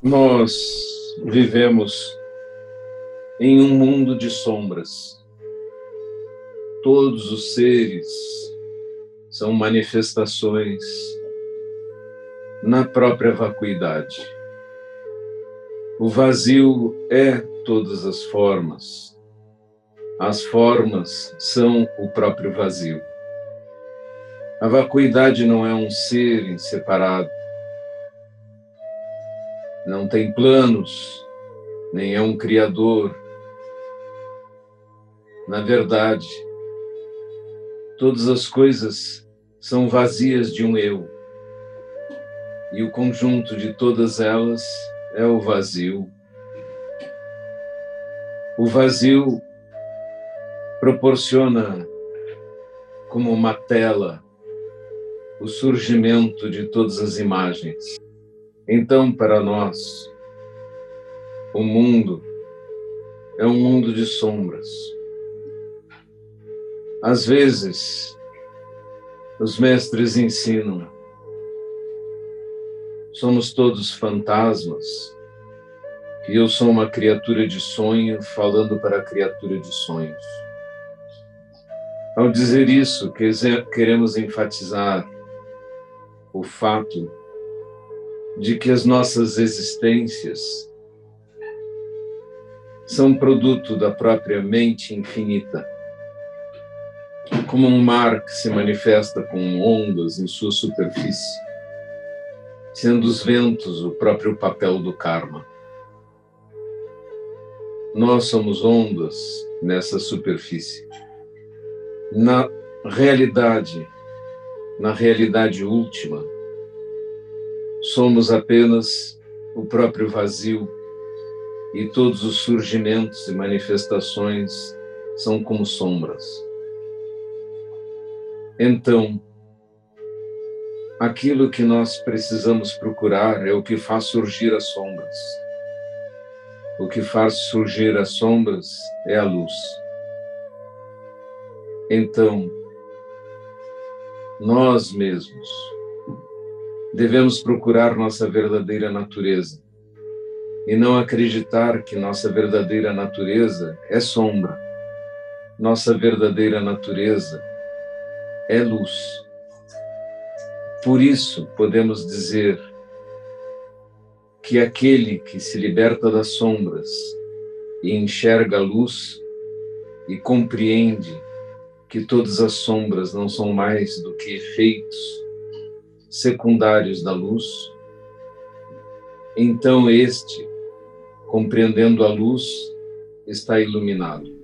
Nós vivemos em um mundo de sombras. Todos os seres são manifestações na própria vacuidade. O vazio é todas as formas. As formas são o próprio vazio. A vacuidade não é um ser separado não tem planos, nem é um criador. Na verdade, todas as coisas são vazias de um eu. E o conjunto de todas elas é o vazio. O vazio proporciona como uma tela o surgimento de todas as imagens. Então, para nós, o mundo é um mundo de sombras. Às vezes, os mestres ensinam, somos todos fantasmas, e eu sou uma criatura de sonho falando para a criatura de sonhos. Ao dizer isso, queremos enfatizar o fato de que as nossas existências são produto da própria mente infinita, como um mar que se manifesta com ondas em sua superfície, sendo os ventos o próprio papel do karma. Nós somos ondas nessa superfície. Na realidade, na realidade última, somos apenas o próprio vazio e todos os surgimentos e manifestações são como sombras. Então, aquilo que nós precisamos procurar é o que faz surgir as sombras. O que faz surgir as sombras é a luz. Então, nós mesmos, devemos procurar nossa verdadeira natureza e não acreditar que nossa verdadeira natureza é sombra. Nossa verdadeira natureza é luz. Por isso, podemos dizer que aquele que se liberta das sombras e enxerga a luz e compreende que todas as sombras não são mais do que efeitos secundários da luz, então este, compreendendo a luz, está iluminado.